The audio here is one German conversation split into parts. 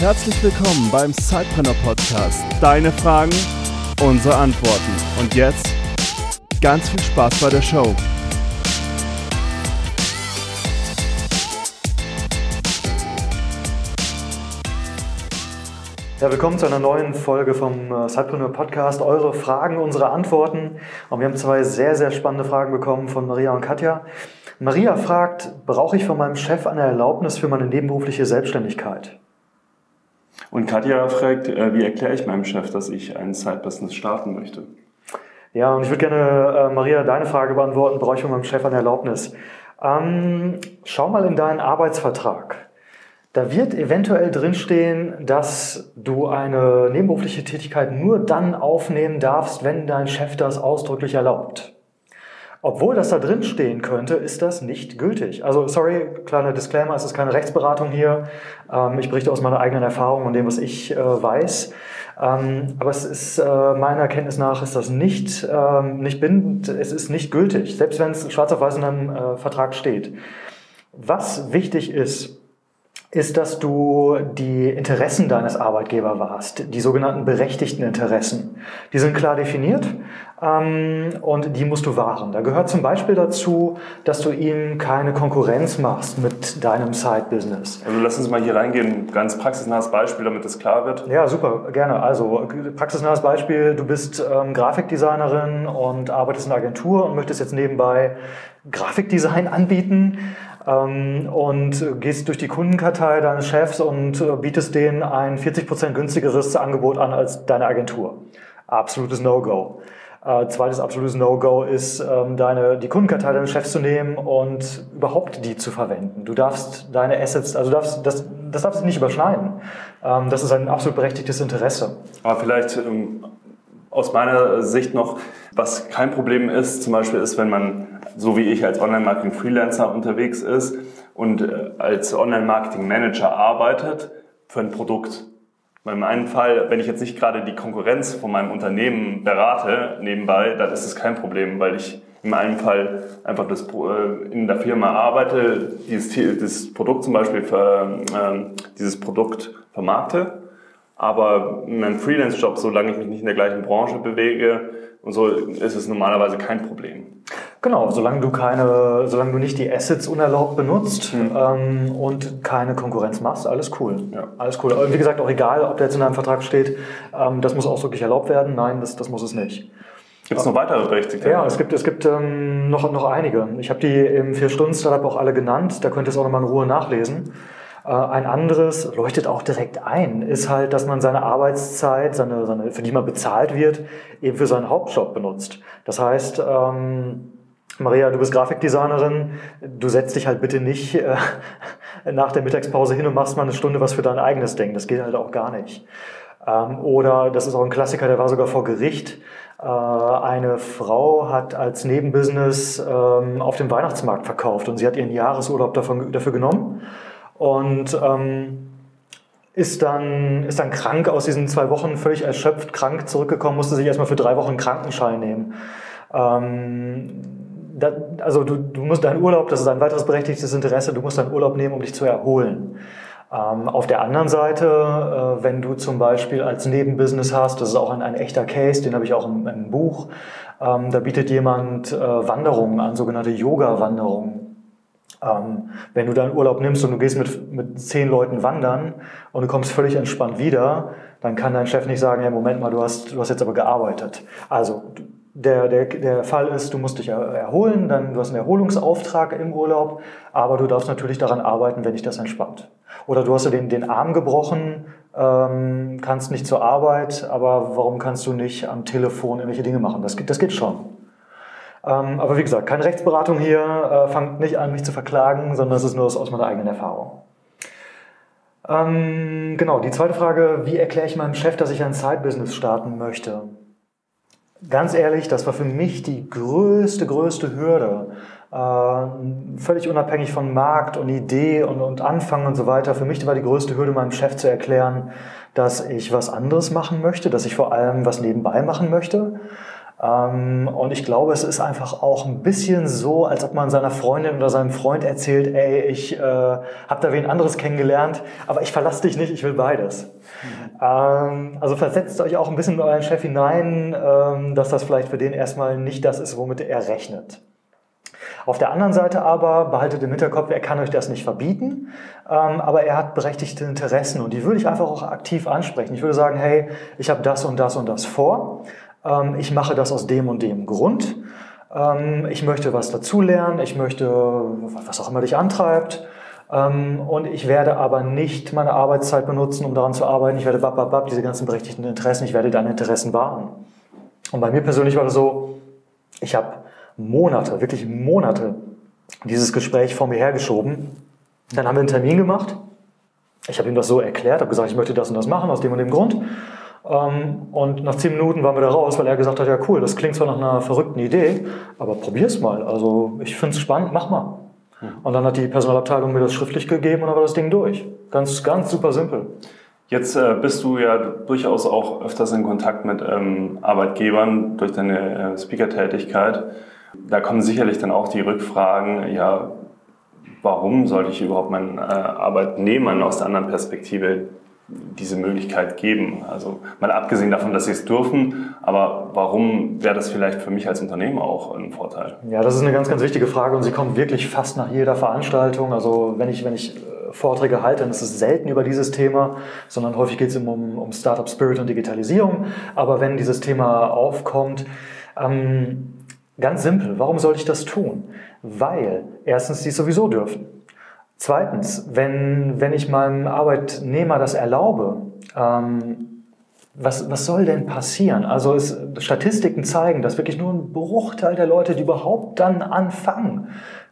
Herzlich willkommen beim Sidepreneur Podcast. Deine Fragen, unsere Antworten. Und jetzt ganz viel Spaß bei der Show. Ja, willkommen zu einer neuen Folge vom äh, Sidepreneur Podcast. Eure Fragen, unsere Antworten. Und wir haben zwei sehr, sehr spannende Fragen bekommen von Maria und Katja. Maria fragt, brauche ich von meinem Chef eine Erlaubnis für meine nebenberufliche Selbstständigkeit? Und Katja fragt, äh, wie erkläre ich meinem Chef, dass ich ein Side-Business starten möchte? Ja, und ich würde gerne, äh, Maria, deine Frage beantworten, brauche ich von meinem Chef eine Erlaubnis? Ähm, schau mal in deinen Arbeitsvertrag. Da wird eventuell drinstehen, dass du eine nebenberufliche Tätigkeit nur dann aufnehmen darfst, wenn dein Chef das ausdrücklich erlaubt. Obwohl das da drin stehen könnte, ist das nicht gültig. Also, sorry, kleiner Disclaimer, es ist keine Rechtsberatung hier. Ähm, ich berichte aus meiner eigenen Erfahrung und dem, was ich äh, weiß. Ähm, aber es ist, äh, meiner Kenntnis nach, ist das nicht, ähm, nicht bindend, es ist nicht gültig, selbst wenn es schwarz auf weiß in einem äh, Vertrag steht. Was wichtig ist, ist, dass du die Interessen deines Arbeitgebers warst, die sogenannten berechtigten Interessen. Die sind klar definiert ähm, und die musst du wahren. Da gehört zum Beispiel dazu, dass du ihm keine Konkurrenz machst mit deinem Side-Business. Also lass uns mal hier reingehen, ganz praxisnahes Beispiel, damit das klar wird. Ja, super, gerne. Also praxisnahes Beispiel, du bist ähm, Grafikdesignerin und arbeitest in einer Agentur und möchtest jetzt nebenbei Grafikdesign anbieten und gehst durch die Kundenkartei deines Chefs und äh, bietest denen ein 40% günstigeres Angebot an als deine Agentur. Absolutes No-Go. Äh, zweites absolutes No-Go ist, ähm, deine, die Kundenkartei deines Chefs zu nehmen und überhaupt die zu verwenden. Du darfst deine Assets, also darfst, das, das darfst du nicht überschneiden. Ähm, das ist ein absolut berechtigtes Interesse. Aber vielleicht ähm, aus meiner Sicht noch, was kein Problem ist, zum Beispiel ist, wenn man so wie ich als Online-Marketing-Freelancer unterwegs ist und äh, als Online-Marketing-Manager arbeitet für ein Produkt. In meinem Fall, wenn ich jetzt nicht gerade die Konkurrenz von meinem Unternehmen berate nebenbei, dann ist es kein Problem, weil ich in meinem Fall einfach das, äh, in der Firma arbeite, dieses, dieses Produkt zum Beispiel für, äh, dieses Produkt vermarkte. Aber in meinem Freelance-Job, solange ich mich nicht in der gleichen Branche bewege und so, ist es normalerweise kein Problem. Genau, solange du keine, solange du nicht die Assets unerlaubt benutzt mhm. ähm, und keine Konkurrenz machst, alles cool. Ja. Alles cool. Und wie gesagt, auch egal, ob der jetzt in einem Vertrag steht, ähm, das muss ausdrücklich erlaubt werden. Nein, das, das muss es nicht. Gibt es noch weitere Berechtigte? Ja, es gibt, es gibt ähm, noch, noch einige. Ich habe die im Vier-Stunden-Startup auch alle genannt. Da könnt ihr es auch nochmal in Ruhe nachlesen. Äh, ein anderes leuchtet auch direkt ein, ist halt, dass man seine Arbeitszeit, seine, seine, für die man bezahlt wird, eben für seinen Hauptjob benutzt. Das heißt, ähm, Maria, du bist Grafikdesignerin, du setzt dich halt bitte nicht äh, nach der Mittagspause hin und machst mal eine Stunde was für dein eigenes Ding. Das geht halt auch gar nicht. Ähm, oder, das ist auch ein Klassiker, der war sogar vor Gericht. Äh, eine Frau hat als Nebenbusiness ähm, auf dem Weihnachtsmarkt verkauft und sie hat ihren Jahresurlaub davon, dafür genommen und ähm, ist dann, ist dann krank aus diesen zwei Wochen, völlig erschöpft, krank zurückgekommen, musste sich erstmal für drei Wochen Krankenschein nehmen. Ähm, da, also du, du musst deinen Urlaub, das ist ein weiteres berechtigtes Interesse, du musst deinen Urlaub nehmen, um dich zu erholen. Ähm, auf der anderen Seite, äh, wenn du zum Beispiel als Nebenbusiness hast, das ist auch ein, ein echter Case, den habe ich auch im, im Buch, ähm, da bietet jemand äh, Wanderungen an, sogenannte Yoga-Wanderungen. Ähm, wenn du deinen Urlaub nimmst und du gehst mit, mit zehn Leuten wandern und du kommst völlig entspannt wieder, dann kann dein Chef nicht sagen, ja, Moment mal, du hast, du hast jetzt aber gearbeitet. Also der, der, der Fall ist, du musst dich erholen, dann du hast einen Erholungsauftrag im Urlaub, aber du darfst natürlich daran arbeiten, wenn dich das entspannt. Oder du hast dir den, den Arm gebrochen, ähm, kannst nicht zur Arbeit, aber warum kannst du nicht am Telefon irgendwelche Dinge machen? Das, das geht schon. Ähm, aber wie gesagt, keine Rechtsberatung hier, äh, fangt nicht an, mich zu verklagen, sondern das ist nur aus meiner eigenen Erfahrung. Ähm, genau, die zweite Frage, wie erkläre ich meinem Chef, dass ich ein Side-Business starten möchte? Ganz ehrlich, das war für mich die größte, größte Hürde. Äh, völlig unabhängig von Markt und Idee und, und Anfang und so weiter. Für mich war die größte Hürde, meinem Chef zu erklären, dass ich was anderes machen möchte, dass ich vor allem was nebenbei machen möchte. Ähm, und ich glaube, es ist einfach auch ein bisschen so, als ob man seiner Freundin oder seinem Freund erzählt, ey, ich äh, habe da wen anderes kennengelernt, aber ich verlasse dich nicht, ich will beides. Mhm. Ähm, also versetzt euch auch ein bisschen in euren Chef hinein, ähm, dass das vielleicht für den erstmal nicht das ist, womit er rechnet. Auf der anderen Seite aber behaltet im Hinterkopf, er kann euch das nicht verbieten, ähm, aber er hat berechtigte Interessen und die würde ich einfach auch aktiv ansprechen. Ich würde sagen, hey, ich habe das und das und das vor. Ähm, ich mache das aus dem und dem Grund. Ähm, ich möchte was dazulernen. Ich möchte, was auch immer dich antreibt. Ähm, und ich werde aber nicht meine Arbeitszeit benutzen, um daran zu arbeiten. Ich werde bab, bab, bab, diese ganzen berechtigten Interessen, ich werde deine Interessen wahren. Und bei mir persönlich war das so, ich habe Monate, wirklich Monate dieses Gespräch vor mir hergeschoben. Dann haben wir einen Termin gemacht. Ich habe ihm das so erklärt, habe gesagt, ich möchte das und das machen, aus dem und dem Grund. Ähm, und nach zehn Minuten waren wir da raus, weil er gesagt hat, ja cool, das klingt zwar nach einer verrückten Idee, aber probier's mal. Also ich finde es spannend, mach mal. Hm. Und dann hat die Personalabteilung mir das schriftlich gegeben und dann war das Ding durch. Ganz, ganz super simpel. Jetzt äh, bist du ja durchaus auch öfters in Kontakt mit ähm, Arbeitgebern durch deine äh, Speaker-Tätigkeit. Da kommen sicherlich dann auch die Rückfragen, ja, warum sollte ich überhaupt meinen äh, Arbeitnehmern aus der anderen Perspektive diese Möglichkeit geben? Also mal abgesehen davon, dass sie es dürfen, aber warum wäre das vielleicht für mich als Unternehmer auch ein Vorteil? Ja, das ist eine ganz, ganz wichtige Frage und sie kommt wirklich fast nach jeder Veranstaltung. Also wenn ich, wenn ich äh, Vorträge halte, dann ist es selten über dieses Thema, sondern häufig geht es um, um Startup Spirit und Digitalisierung. Aber wenn dieses Thema aufkommt, ähm, ganz simpel, warum sollte ich das tun? Weil erstens die sowieso dürfen. Zweitens, wenn, wenn ich meinem Arbeitnehmer das erlaube, ähm, was, was soll denn passieren? Also es, Statistiken zeigen, dass wirklich nur ein Bruchteil der Leute, die überhaupt dann anfangen,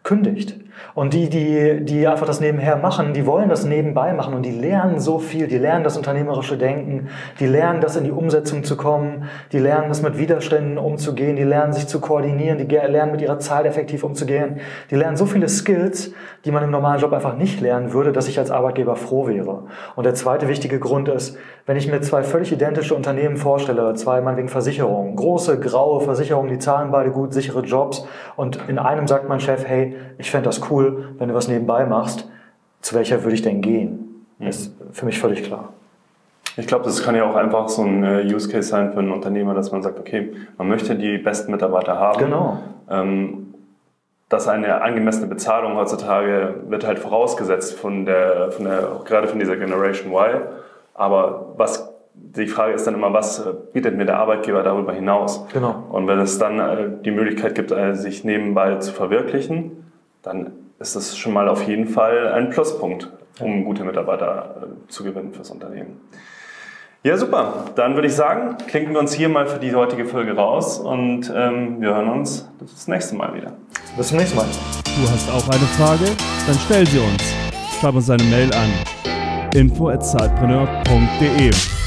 kündigt. Und die, die, die einfach das nebenher machen, die wollen das nebenbei machen und die lernen so viel, die lernen das unternehmerische Denken, die lernen das in die Umsetzung zu kommen, die lernen das mit Widerständen umzugehen, die lernen sich zu koordinieren, die lernen mit ihrer Zeit effektiv umzugehen, die lernen so viele Skills, die man im normalen Job einfach nicht lernen würde, dass ich als Arbeitgeber froh wäre. Und der zweite wichtige Grund ist, wenn ich mir zwei völlig identische Unternehmen vorstelle, zwei meinetwegen Versicherungen, große, graue Versicherungen, die zahlen beide gut, sichere Jobs und in einem sagt mein Chef, hey, ich fände das cool, wenn du was nebenbei machst, zu welcher würde ich denn gehen? Mhm. Ist für mich völlig klar. Ich glaube, das kann ja auch einfach so ein äh, Use Case sein für einen Unternehmer, dass man sagt, okay, man möchte die besten Mitarbeiter haben. Genau. Ähm, dass eine angemessene Bezahlung heutzutage wird halt vorausgesetzt von der, von der, gerade von dieser Generation Y. Aber was, die Frage ist dann immer, was bietet mir der Arbeitgeber darüber hinaus? Genau. Und wenn es dann äh, die Möglichkeit gibt, äh, sich nebenbei zu verwirklichen, dann ist das schon mal auf jeden Fall ein Pluspunkt, um gute Mitarbeiter äh, zu gewinnen fürs Unternehmen. Ja, super. Dann würde ich sagen, klinken wir uns hier mal für die heutige Folge raus und ähm, wir hören uns das nächste Mal wieder. Bis zum nächsten Mal. Du hast auch eine Frage? Dann stell sie uns. Schreib uns eine Mail an info@zeitpreneur.de.